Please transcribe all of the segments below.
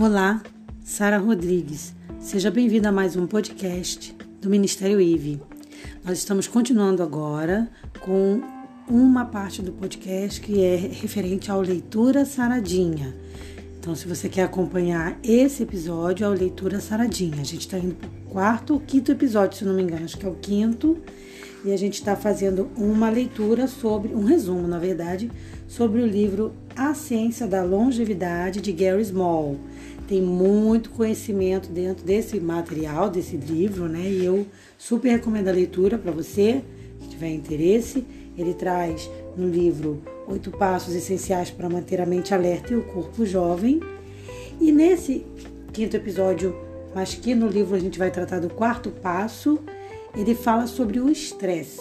Olá, Sara Rodrigues. Seja bem-vinda a mais um podcast do Ministério IVE. Nós estamos continuando agora com uma parte do podcast que é referente ao Leitura Saradinha. Então, se você quer acompanhar esse episódio, é o Leitura Saradinha. A gente está indo para o quarto ou quinto episódio, se não me engano, acho que é o quinto. E a gente está fazendo uma leitura sobre, um resumo, na verdade, sobre o livro A Ciência da Longevidade de Gary Small. Tem muito conhecimento dentro desse material, desse livro, né? E eu super recomendo a leitura para você, que tiver interesse. Ele traz no livro Oito Passos Essenciais para Manter a Mente Alerta e o Corpo Jovem. E nesse quinto episódio, mas que no livro a gente vai tratar do quarto passo, ele fala sobre o estresse.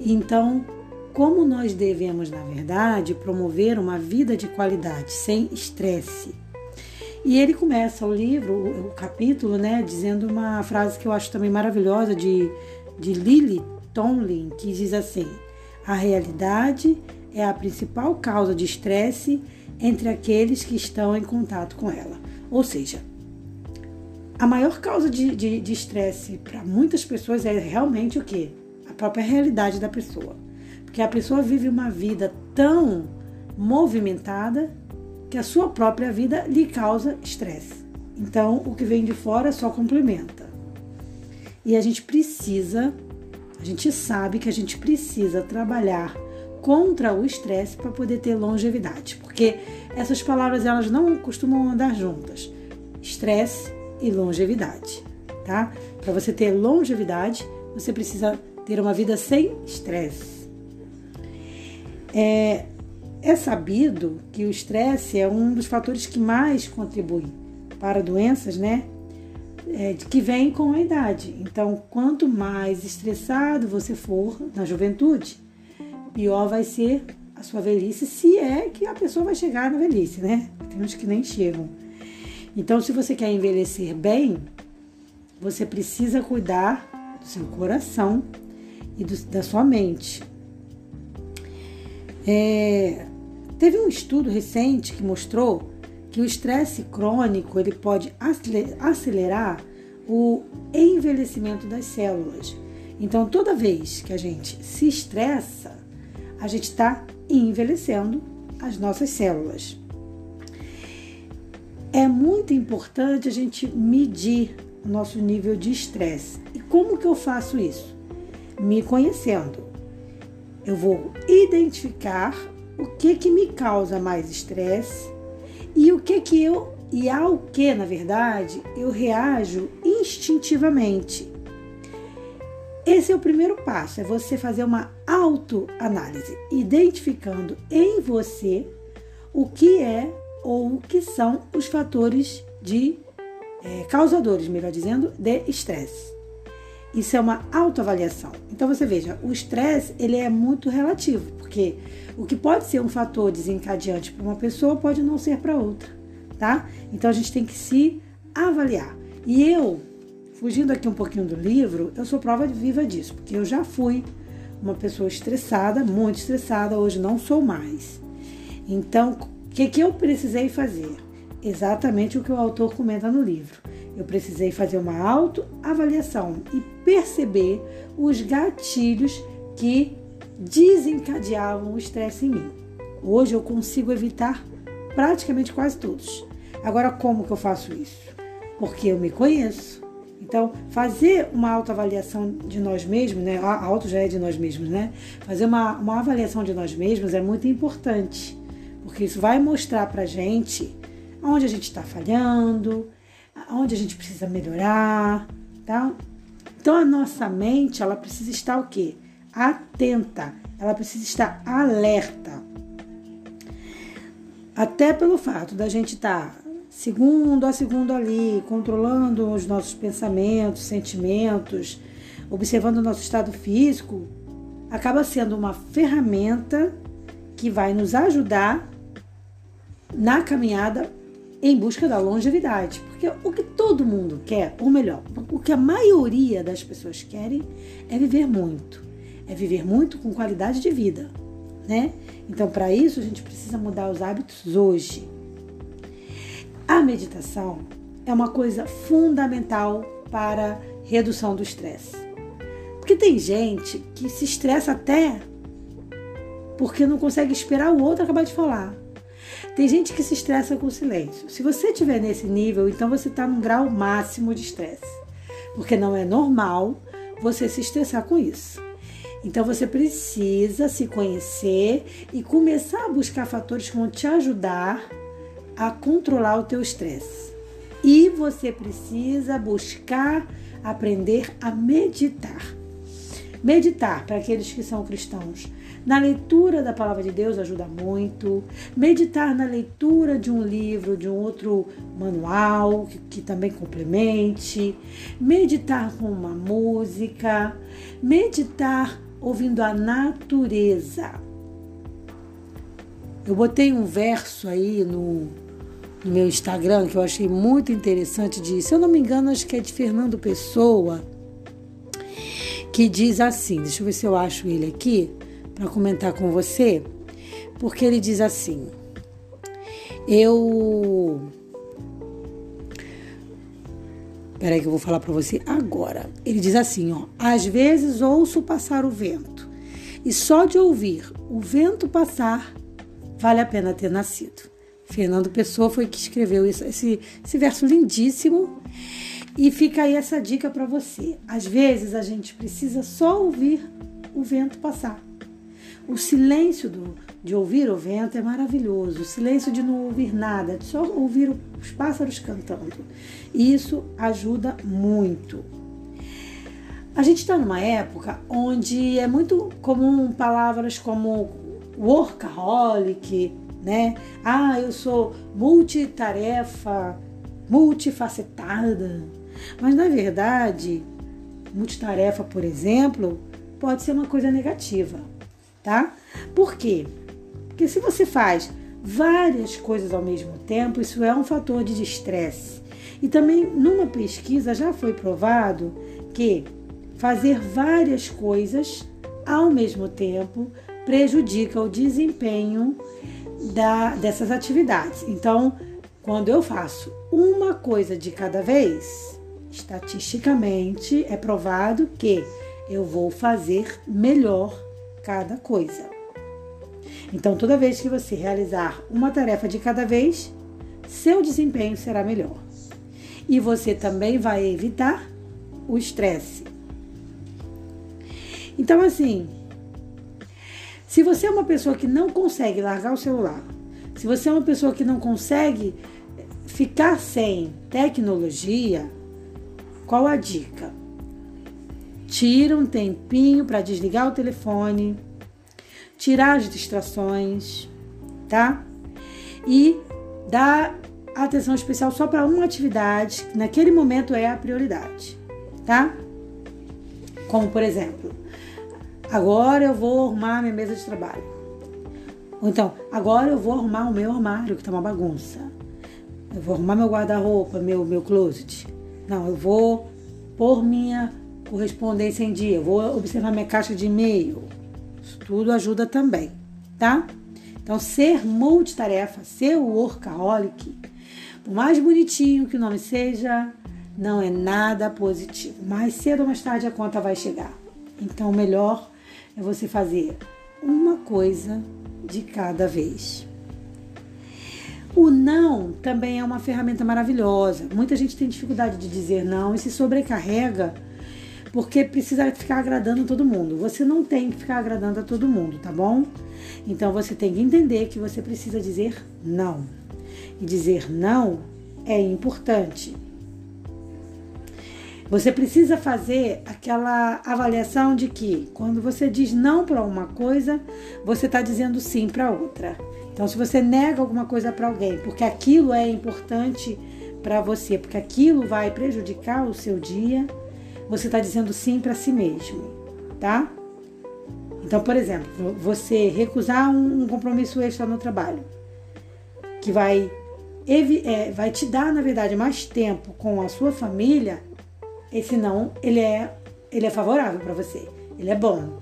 Então, como nós devemos, na verdade, promover uma vida de qualidade sem estresse e ele começa o livro, o, capítulo, né, dizendo uma frase que eu acho também maravilhosa de, de Lily Tomlin, que diz assim: A realidade é a principal causa de estresse entre aqueles que estão em contato com ela. Ou seja, a maior causa de estresse para muitas pessoas é realmente o que? A própria realidade da pessoa. Porque a pessoa vive uma vida tão movimentada que a sua própria vida lhe causa estresse. Então, o que vem de fora só complementa. E a gente precisa, a gente sabe que a gente precisa trabalhar contra o estresse para poder ter longevidade, porque essas palavras elas não costumam andar juntas. Estresse e longevidade, tá? Para você ter longevidade, você precisa ter uma vida sem estresse. É, é sabido que o estresse é um dos fatores que mais contribui para doenças, né? É, que vêm com a idade. Então, quanto mais estressado você for na juventude, pior vai ser a sua velhice, se é que a pessoa vai chegar na velhice, né? Tem uns que nem chegam. Então, se você quer envelhecer bem, você precisa cuidar do seu coração e do, da sua mente. É, Teve um estudo recente que mostrou que o estresse crônico ele pode acelerar o envelhecimento das células. Então, toda vez que a gente se estressa, a gente está envelhecendo as nossas células. É muito importante a gente medir o nosso nível de estresse. E como que eu faço isso? Me conhecendo. Eu vou identificar o que que me causa mais estresse e o que que eu e ao que, na verdade, eu reajo instintivamente. Esse é o primeiro passo, é você fazer uma autoanálise, identificando em você o que é ou o que são os fatores de é, causadores, melhor dizendo, de estresse. Isso é uma autoavaliação. Então você veja, o estresse ele é muito relativo, porque o que pode ser um fator desencadeante para uma pessoa pode não ser para outra, tá? Então a gente tem que se avaliar. E eu, fugindo aqui um pouquinho do livro, eu sou prova viva disso, porque eu já fui uma pessoa estressada, muito estressada, hoje não sou mais. Então, que, que eu precisei fazer? Exatamente o que o autor comenta no livro. Eu precisei fazer uma autoavaliação e perceber os gatilhos que desencadeavam o estresse em mim. Hoje eu consigo evitar praticamente quase todos. Agora, como que eu faço isso? Porque eu me conheço. Então, fazer uma autoavaliação de nós mesmos, né? A auto já é de nós mesmos, né? Fazer uma, uma avaliação de nós mesmos é muito importante, porque isso vai mostrar pra gente onde a gente está falhando, onde a gente precisa melhorar, tá? Então, a nossa mente, ela precisa estar o quê? atenta, ela precisa estar alerta. Até pelo fato da gente estar segundo a segundo ali, controlando os nossos pensamentos, sentimentos, observando o nosso estado físico, acaba sendo uma ferramenta que vai nos ajudar na caminhada em busca da longevidade. Porque o que todo mundo quer, ou melhor, o que a maioria das pessoas querem é viver muito é viver muito com qualidade de vida, né? Então, para isso, a gente precisa mudar os hábitos hoje. A meditação é uma coisa fundamental para redução do estresse. Porque tem gente que se estressa até porque não consegue esperar o outro acabar de falar. Tem gente que se estressa com o silêncio. Se você estiver nesse nível, então você está num grau máximo de estresse. Porque não é normal você se estressar com isso. Então você precisa se conhecer e começar a buscar fatores que vão te ajudar a controlar o teu estresse. E você precisa buscar aprender a meditar. Meditar, para aqueles que são cristãos, na leitura da palavra de Deus ajuda muito. Meditar na leitura de um livro, de um outro manual, que, que também complemente. Meditar com uma música. Meditar ouvindo a natureza. Eu botei um verso aí no, no meu Instagram que eu achei muito interessante de, se eu não me engano, acho que é de Fernando Pessoa, que diz assim, deixa eu ver se eu acho ele aqui para comentar com você, porque ele diz assim: Eu. Peraí que eu vou falar para você agora. Ele diz assim, ó: Às vezes ouço passar o vento, e só de ouvir o vento passar vale a pena ter nascido. Fernando Pessoa foi que escreveu isso, esse, esse verso lindíssimo. E fica aí essa dica para você. Às vezes a gente precisa só ouvir o vento passar. O silêncio do, de ouvir o vento é maravilhoso. O silêncio de não ouvir nada, de só ouvir os pássaros cantando. E isso ajuda muito. A gente está numa época onde é muito comum palavras como workaholic, né? Ah, eu sou multitarefa, multifacetada. Mas na verdade, multitarefa, por exemplo, pode ser uma coisa negativa tá? Por quê? Porque se você faz várias coisas ao mesmo tempo, isso é um fator de estresse. E também numa pesquisa já foi provado que fazer várias coisas ao mesmo tempo prejudica o desempenho da, dessas atividades. Então, quando eu faço uma coisa de cada vez, estatisticamente é provado que eu vou fazer melhor cada coisa. Então, toda vez que você realizar uma tarefa de cada vez, seu desempenho será melhor. E você também vai evitar o estresse. Então, assim, se você é uma pessoa que não consegue largar o celular, se você é uma pessoa que não consegue ficar sem tecnologia, qual a dica? Tira um tempinho para desligar o telefone, tirar as distrações, tá? E dá atenção especial só para uma atividade que naquele momento é a prioridade, tá? Como por exemplo, agora eu vou arrumar minha mesa de trabalho. Ou então, agora eu vou arrumar o meu armário que tá uma bagunça. Eu vou arrumar meu guarda-roupa, meu meu closet. Não, eu vou pôr minha correspondência em dia, vou observar minha caixa de e-mail. Isso tudo ajuda também, tá? Então, ser multitarefa, ser workaholic, por mais bonitinho que o nome seja, não é nada positivo. Mais cedo ou mais tarde a conta vai chegar. Então, o melhor é você fazer uma coisa de cada vez. O não também é uma ferramenta maravilhosa. Muita gente tem dificuldade de dizer não e se sobrecarrega porque precisa ficar agradando todo mundo. Você não tem que ficar agradando a todo mundo, tá bom? Então você tem que entender que você precisa dizer não. E dizer não é importante. Você precisa fazer aquela avaliação de que quando você diz não para uma coisa, você está dizendo sim para outra. Então, se você nega alguma coisa para alguém porque aquilo é importante para você, porque aquilo vai prejudicar o seu dia, você está dizendo sim para si mesmo, tá? Então, por exemplo, você recusar um compromisso extra no trabalho, que vai, é, vai te dar, na verdade, mais tempo com a sua família, esse não, ele é, ele é favorável para você, ele é bom,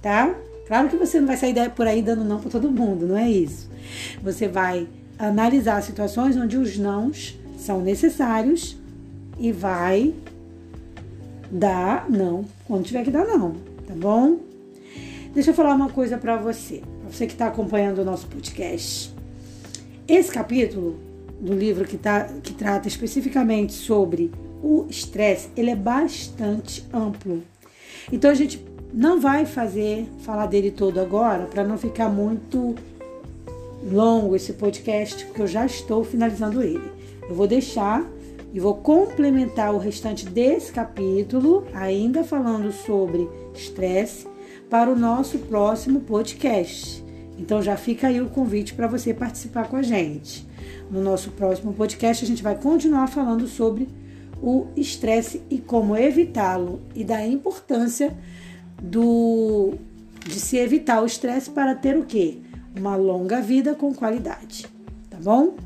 tá? Claro que você não vai sair por aí dando não para todo mundo, não é isso. Você vai analisar situações onde os nãos são necessários e vai dar não quando tiver que dar não, tá bom? Deixa eu falar uma coisa para você, pra você que está acompanhando o nosso podcast. Esse capítulo do livro que, tá, que trata especificamente sobre o estresse, ele é bastante amplo. Então a gente não vai fazer falar dele todo agora para não ficar muito longo esse podcast, porque eu já estou finalizando ele. Eu vou deixar e vou complementar o restante desse capítulo, ainda falando sobre estresse, para o nosso próximo podcast. Então já fica aí o convite para você participar com a gente. No nosso próximo podcast a gente vai continuar falando sobre o estresse e como evitá-lo e da importância do de se evitar o estresse para ter o quê? Uma longa vida com qualidade. Tá bom?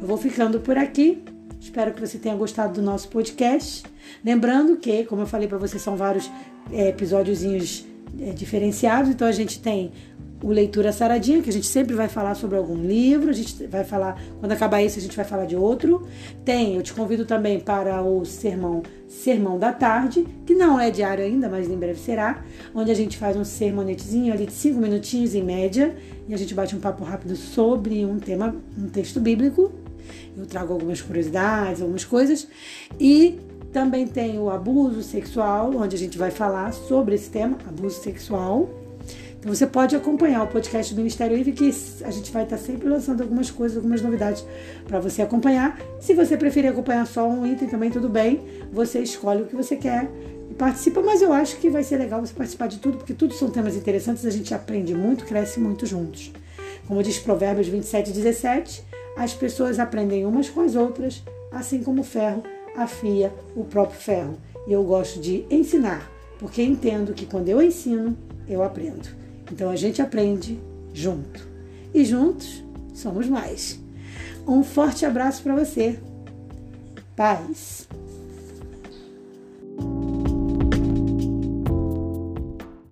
Eu vou ficando por aqui. Espero que você tenha gostado do nosso podcast. Lembrando que, como eu falei para você, são vários é, episódiozinhos é, diferenciados. Então a gente tem o Leitura Saradinha, que a gente sempre vai falar sobre algum livro, a gente vai falar, quando acabar esse, a gente vai falar de outro. Tem, eu te convido também para o Sermão Sermão da Tarde, que não é diário ainda, mas em breve será, onde a gente faz um sermonetezinho ali de cinco minutinhos em média, e a gente bate um papo rápido sobre um tema, um texto bíblico. Eu trago algumas curiosidades, algumas coisas. E também tem o abuso sexual, onde a gente vai falar sobre esse tema, abuso sexual. Então você pode acompanhar o podcast do Ministério Livre, que a gente vai estar sempre lançando algumas coisas, algumas novidades para você acompanhar. Se você preferir acompanhar só um item também, tudo bem. Você escolhe o que você quer e participa, mas eu acho que vai ser legal você participar de tudo, porque tudo são temas interessantes, a gente aprende muito, cresce muito juntos. Como diz Provérbios 27, 17, as pessoas aprendem umas com as outras, assim como o ferro afia o próprio ferro. E eu gosto de ensinar, porque entendo que quando eu ensino, eu aprendo. Então a gente aprende junto. E juntos somos mais. Um forte abraço para você. Paz.